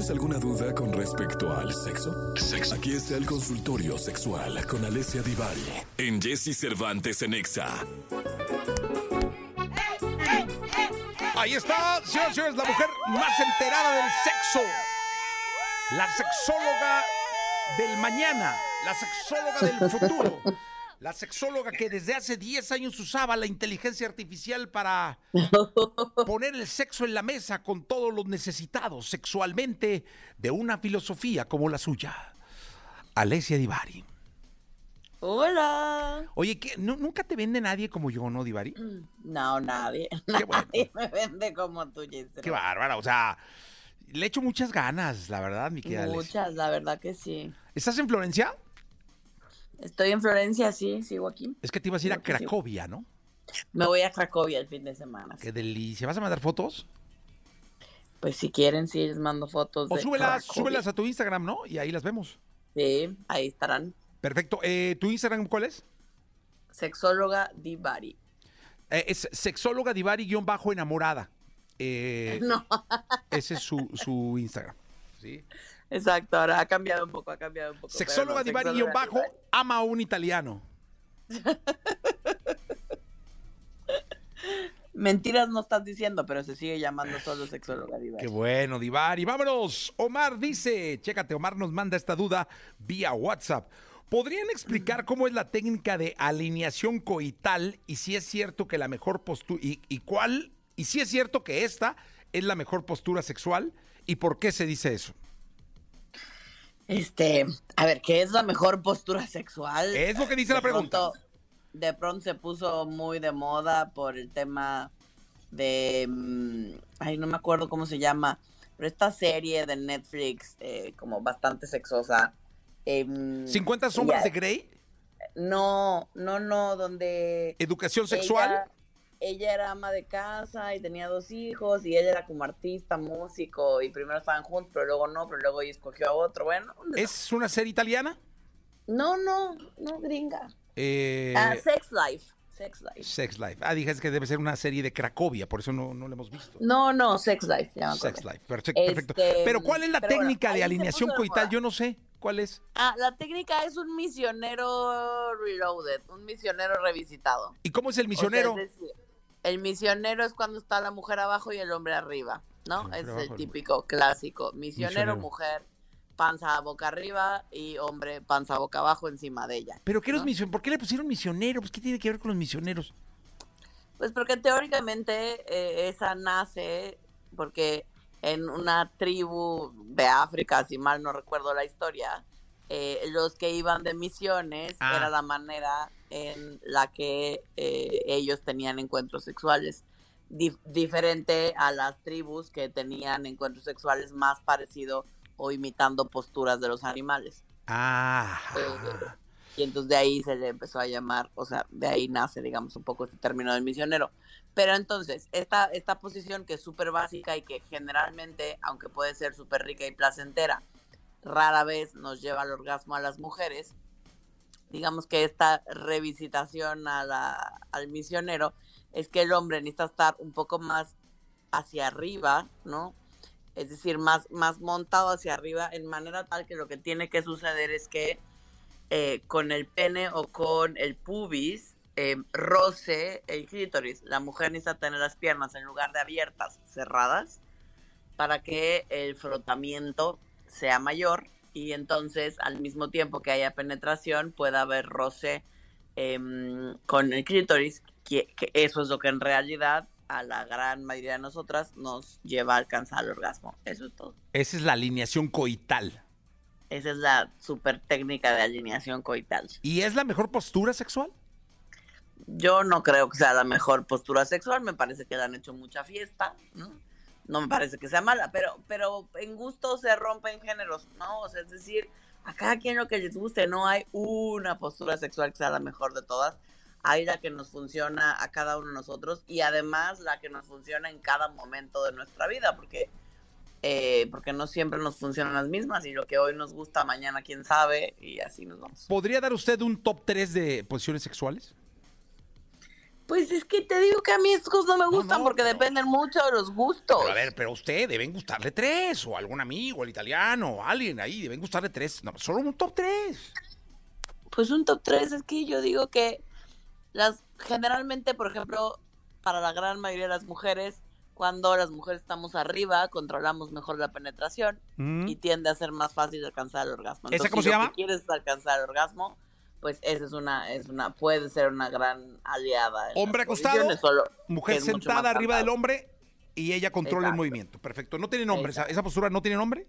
¿Tienes alguna duda con respecto al sexo? Aquí está el consultorio sexual con Alessia Divari en Jesse Cervantes en Exa. Ahí está, señoras y señores, la mujer más enterada del sexo. La sexóloga del mañana, la sexóloga del futuro. La sexóloga que desde hace 10 años usaba la inteligencia artificial para poner el sexo en la mesa con todos los necesitados sexualmente de una filosofía como la suya. Alessia Divari. Hola. Oye, ¿qué? ¿Nu- ¿nunca te vende nadie como yo, no, Divari? No, nadie. Qué bueno. Nadie me vende como tú, Gisela. Qué bárbara, o sea, le echo muchas ganas, la verdad, mi querida Alessia. Muchas, la verdad que sí. ¿Estás en Florencia? Estoy en Florencia, sí, sigo aquí. Es que te ibas a ir a Creo. Cracovia, ¿no? Me voy a Cracovia el fin de semana. Qué delicia. ¿Vas a mandar fotos? Pues si quieren, sí, les mando fotos. O de súbelas, Cracovia. súbelas a tu Instagram, ¿no? Y ahí las vemos. Sí, ahí estarán. Perfecto. Eh, ¿Tu Instagram cuál es? Sexóloga Divari. Eh, es sexóloga divari-enamorada. Eh, No, Ese es su, su Instagram. ¿sí? Exacto, ahora ha cambiado un poco, ha cambiado un poco. Sexóloga no, sexóloga divari-bajo ama a un italiano. Mentiras no estás diciendo, pero se sigue llamando solo sexóloga Divari. Qué bueno, Divari. Vámonos. Omar dice, chécate, Omar nos manda esta duda vía WhatsApp. ¿Podrían explicar cómo es la técnica de alineación coital y si es cierto que la mejor postura y, y cuál y si es cierto que esta es la mejor postura sexual y por qué se dice eso? Este, a ver, ¿qué es la mejor postura sexual? Es lo que dice la pregunta. pronto- de pronto se puso muy de moda por el tema de, mm, ay, no me acuerdo cómo se llama, pero esta serie de Netflix, eh, como bastante sexosa. ¿50 sombras de Grey? No, no, no, donde ¿Educación sexual? ella, ella era ama de casa y tenía dos hijos y ella era como artista, músico y primero estaban juntos, pero luego no, pero luego ella escogió a otro. Bueno. ¿Es una serie italiana? no, no, no gringa. Eh, Ah, Sex Life. Sex Life. Sex Life. Ah, dije que debe ser una serie de Cracovia, por eso no, no la hemos visto. No, no, Sex Life. ya me acordé. Sex Life, perfecto. perfecto. Este, Pero ¿cuál es la bueno, técnica de alineación coital? Yo no sé. ¿Cuál es? Ah, la técnica es un misionero reloaded, un misionero revisitado. ¿Y cómo es el O sea, misionero? es decir, el misionero es cuando está la mujer abajo y el hombre arriba, El ¿no? hombre Es abajo, el típico clásico. Misionero, Misionero. mujer, panza boca arriba y hombre panza boca abajo encima de ella. ¿Pero qué los ¿no? misioneros? ¿Por qué le pusieron misionero? Pues ¿qué tiene que ver con los misioneros? Pues porque teóricamente eh, esa nace porque en una tribu de África, si mal no recuerdo la historia, eh, los que iban de misiones Ah. era la manera en la que eh, ellos tenían encuentros sexuales. Dif- diferente a las tribus que tenían encuentros sexuales más parecido o imitando posturas de los animales. Ah. Eh, Y entonces de ahí se le empezó a llamar, o sea, de ahí nace, digamos, un poco este término del misionero. Pero entonces, esta, esta posición que es súper básica y que generalmente, aunque puede ser súper rica y placentera, rara vez nos lleva al orgasmo a las mujeres, digamos que esta revisitación al misionero es que el hombre necesita estar un poco más hacia arriba, ¿no? Es decir, más, más montado hacia arriba, en manera tal que lo que tiene que suceder es que eh, con el pene o con el pubis eh, roce el clítoris. La mujer necesita tener las piernas en lugar de abiertas, cerradas, para que el frotamiento sea mayor y entonces al mismo tiempo que haya penetración pueda haber roce em, con el clítoris, que, que eso es lo que en realidad a la gran mayoría de nosotras nos lleva a alcanzar el orgasmo. Eso es todo. Esa es la alineación coital. Esa es la super técnica de alineación coital. ¿Y es la mejor postura sexual? Yo no creo que sea la mejor postura sexual, me parece que le han hecho mucha fiesta, ¿no? No me parece que sea mala, pero, pero en gusto se rompen géneros, ¿no? Es decir, a cada quien lo que les guste, no hay una postura sexual que sea la mejor de todas. Hay la que nos funciona a cada uno de nosotros y además la que nos funciona en cada momento de nuestra vida, porque, eh, porque no siempre nos funcionan las mismas y lo que hoy nos gusta, mañana quién sabe y así nos vamos. ¿Podría dar usted un top 3 de posiciones sexuales? Pues es que te digo que a mí estos cosas no me gustan no, porque dependen mucho de los gustos. Pero a ver, pero a usted deben gustarle tres, o algún amigo, el italiano, o alguien ahí, deben gustarle tres. No, solo un top tres. Pues un top 3 es que yo digo que las generalmente, por ejemplo, para la gran mayoría de las mujeres, cuando las mujeres estamos arriba, controlamos mejor la penetración Mm. y tiende a ser más fácil alcanzar el orgasmo. ¿Esa Entonces, cómo si se llama? que quieres es alcanzar el orgasmo, pues esa es una es una puede ser una gran aliada. Hombre acostado, solo Mujer sentada arriba del hombre y ella controla el movimiento. Perfecto. ¿No tiene nombre? ¿Esa, esa postura no tiene nombre?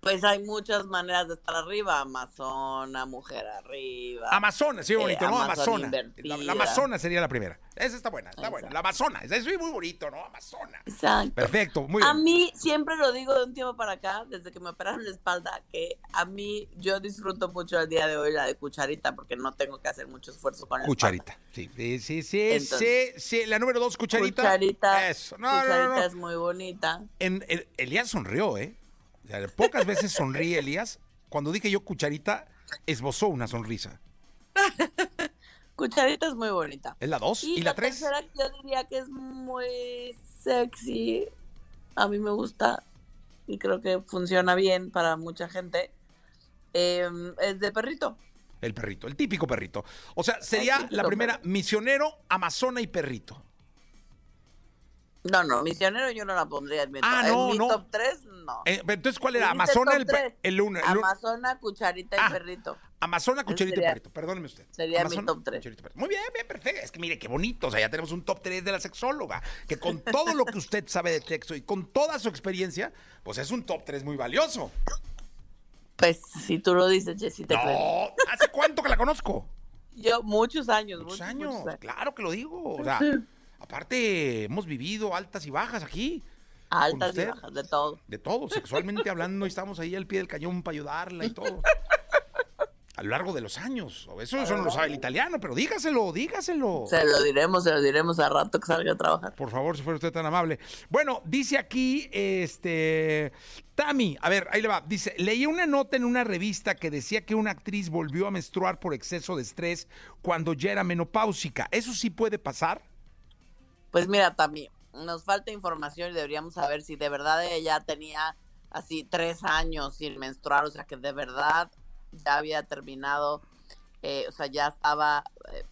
Pues hay muchas maneras de estar arriba, amazona, mujer arriba. Amazona, sí, bonito, Eh, ¿no? Amazona Amazona. La, la Amazona sería la primera. Esa está buena, está buena. La Amazona, eso es muy bonito, ¿no? Amazona. Exacto. Perfecto, muy A bien. mí siempre lo digo de un tiempo para acá, desde que me operaron la espalda, que a mí yo disfruto mucho el día de hoy la de cucharita porque no tengo que hacer mucho esfuerzo con la Cucharita. Sí, sí, sí, sí, Entonces- sí, sí. La número dos, cucharita. Cucharita. Eso. No, no, cucharita no, no. es muy bonita. En, en- Elías sonrió, ¿eh? Pocas veces sonríe Elías. Cuando dije yo cucharita, esbozó una sonrisa. Cucharita es muy bonita. ¿Es la dos? ¿Y, la, tres? tercera yo diría que es muy sexy. A mí me gusta y creo que funciona bien para mucha gente. Em, es de perrito. El perrito, el típico perrito. O sea, sería la primera misionero, amazona y perrito. No, no, misionero yo no la pondría en mi, Ah, no, en mi no. top 3, no. Eh, entonces, ¿cuál era? Amazona, el, el uno. el uno- Amazona, cucharita Ah. y perrito. Amazona, cucharita y perrito. Perdóneme usted. sería mi top tres. cucharita y perrito. Muy bien, bien, perfecto. Es que mire, qué bonito. O sea, ya tenemos un top 3 de la sexóloga. Que con todo lo que usted sabe de texto y con toda su experiencia, pues es un top 3 muy valioso. Pues si tú lo dices, Jessy, te creo. No, ¿hace cuánto que la conozco? Yo, muchos años, Muchos muchos, años. muchos años. Claro que lo digo. O sea, aparte, hemos vivido altas y bajas aquí. Altas y bajas, de todo. De todo, sexualmente hablando, y estamos ahí al pie del cañón para ayudarla y todo. A lo largo de los años. Eso, eso no lo sabe el italiano, pero dígaselo, dígaselo. Se lo diremos, se lo diremos a rato que salga a trabajar. Por favor, si fuera usted tan amable. Bueno, dice aquí, este, Tami, a ver, ahí le va. Dice, leí una nota en una revista que decía que una actriz volvió a menstruar por exceso de estrés cuando ya era menopáusica. ¿Eso sí puede pasar? Pues mira, también nos falta información y deberíamos saber si de verdad ella tenía así tres años sin menstruar, o sea que de verdad ya había terminado, eh, o sea, ya estaba eh,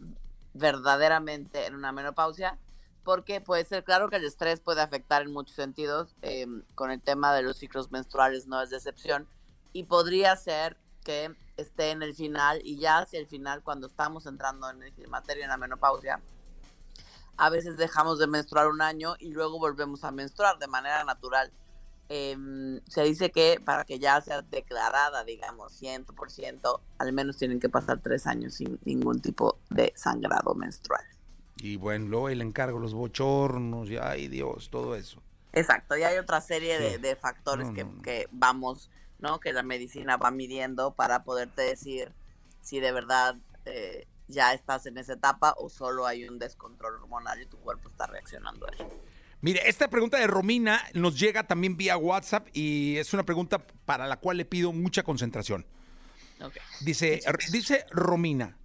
verdaderamente en una menopausia, porque puede ser claro que el estrés puede afectar en muchos sentidos, eh, con el tema de los ciclos menstruales no es excepción, y podría ser que esté en el final y ya hacia el final, cuando estamos entrando en el climaterio, en la menopausia, a veces dejamos de menstruar un año y luego volvemos a menstruar de manera natural. Em, se dice que para que ya sea declarada, digamos, 100%, al menos tienen que pasar tres años sin ningún tipo de sangrado menstrual. Y bueno, luego el encargo, los bochornos, y ay Dios, todo eso. Exacto, y hay otra serie Sí. de, de factores No, que, no. que vamos, ¿no? Que la medicina va midiendo para poderte decir si de verdad eh, ya estás en esa etapa o solo hay un descontrol hormonal y tu cuerpo está reaccionando a ello. Mire, esta pregunta de Romina nos llega también vía WhatsApp y es una pregunta para la cual le pido mucha concentración. Dice, dice Romina,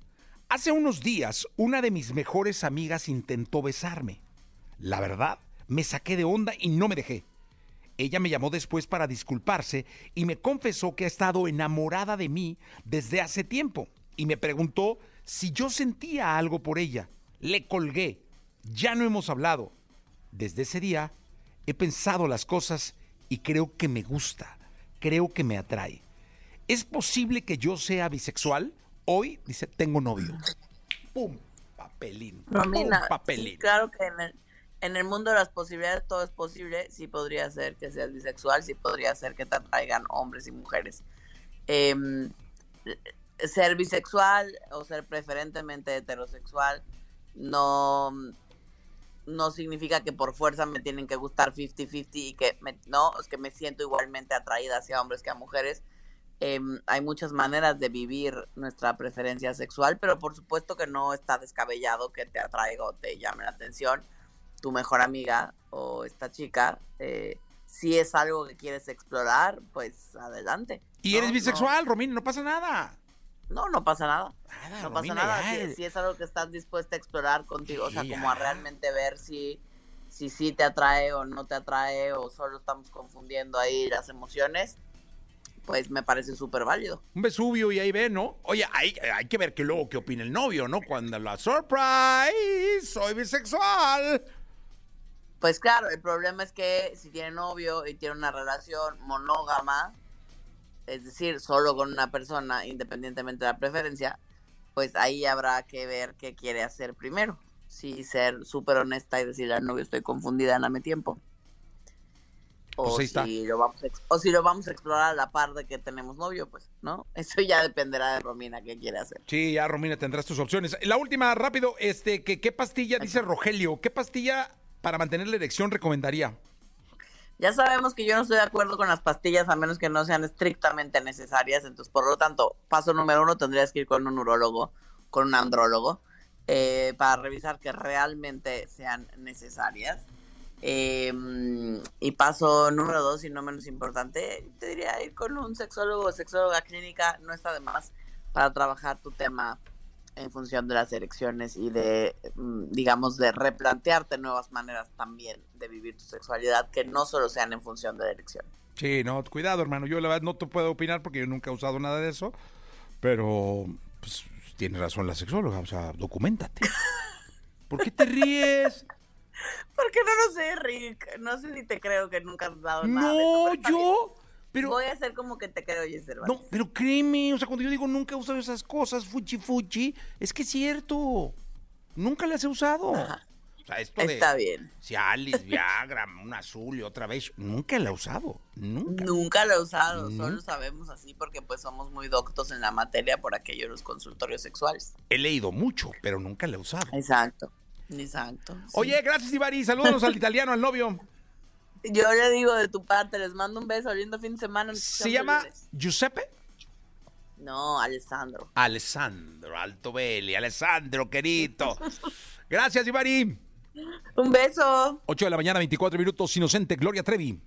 hace unos días una de mis mejores amigas intentó besarme. La verdad, me saqué de onda y no me dejé. Ella me llamó después para disculparse y me confesó que ha estado enamorada de mí desde hace tiempo y me preguntó si yo sentía algo por ella. Le colgué. Ya no hemos hablado. Desde ese día he pensado las cosas y creo que me gusta, creo que me atrae. ¿Es posible que yo sea bisexual? Hoy, dice, tengo novio. ¡Pum! Papelín. Romina, ¡Pum! Papelín. sí, claro que en el, en el mundo de las posibilidades todo es posible. Sí podría ser que seas bisexual, sí podría ser que te atraigan hombres y mujeres. Em, ser bisexual o ser preferentemente heterosexual no, no significa que por fuerza me tienen que gustar 50-50 y que me- no, es que me siento igualmente atraída hacia hombres que a mujeres. Em, hay muchas maneras de vivir nuestra preferencia sexual, pero por supuesto que no está descabellado que te atraiga o te llame la atención tu mejor amiga o esta chica. eh, si es algo que quieres explorar, pues adelante. ¿Y ¿no? eres No- bisexual, Romina? No pasa nada. No, no pasa nada. Nada, no pasa nada. Si, si es algo que estás dispuesta a explorar contigo, o sea, como a realmente ver si si sí te atrae o no te atrae o solo estamos confundiendo ahí las emociones, pues me parece súper válido. Un Vesubio y ahí ve, ¿no? Oye, hay, hay que ver que luego qué opina el novio, ¿no? Cuando la surprise, soy bisexual. Pues claro, el problema es que si tiene novio y tiene una relación monógama, es decir, solo con una persona, independientemente de la preferencia, pues ahí habrá que ver qué quiere hacer primero. Si ser súper honesta y decirle al novio estoy confundida, dame tiempo. O, Pues está. si lo vamos a, o si lo vamos a explorar a la par de que tenemos novio, pues, ¿no? Eso ya dependerá de Romina qué quiere hacer. Sí, ya, Romina, tendrás tus opciones. La última, rápido, este, que, ¿qué pastilla, dice Rogelio, qué pastilla para mantener la erección recomendaría? Ya sabemos que yo no estoy de acuerdo con las pastillas a menos que no sean estrictamente necesarias. Entonces, por lo tanto, paso número uno, tendrías que ir con un urólogo, con un andrólogo, eh, para revisar que realmente sean necesarias. Eh, y paso número dos, y no menos importante, te diría ir con un sexólogo o sexóloga clínica, no está de más, para trabajar tu tema en función de las elecciones y de, mm, digamos, de replantearte nuevas maneras también de vivir tu sexualidad que no solo sean en función de la elección. Sí, no, cuidado, hermano. Yo la verdad no te puedo opinar porque yo nunca he usado nada de eso, pero pues tiene razón la sexóloga, o sea, documentate. ¿Por qué te ríes? Porque no lo sé, Rick. No sé si te creo que nunca has dado nada. de eso, No, yo. Pero, Voy a hacer como que te creo, Jesse no, pero créeme, o sea, cuando yo digo nunca he usado esas cosas, fuchi fuchi, es que es cierto. Nunca las he usado. Ajá. O sea, esto de Está bien. Cialis, Viagra, un azul y otra vez, nunca la he usado. Nunca. Nunca lo he usado, solo sabemos así porque pues somos muy doctos en la materia por aquello de los consultorios sexuales. He leído mucho, pero nunca la he usado. Exacto, exacto. sí. Oye, gracias, Ivari. Saludos al italiano, al novio. Yo le digo de tu parte, les mando un beso, lindo fin de semana. Se llama. Giuseppe No, Alessandro. Alessandro Altobelli. Alessandro, querido. Gracias, Ivari. Un beso. 8 de la mañana, 24 minutos. Inocente, Gloria Trevi.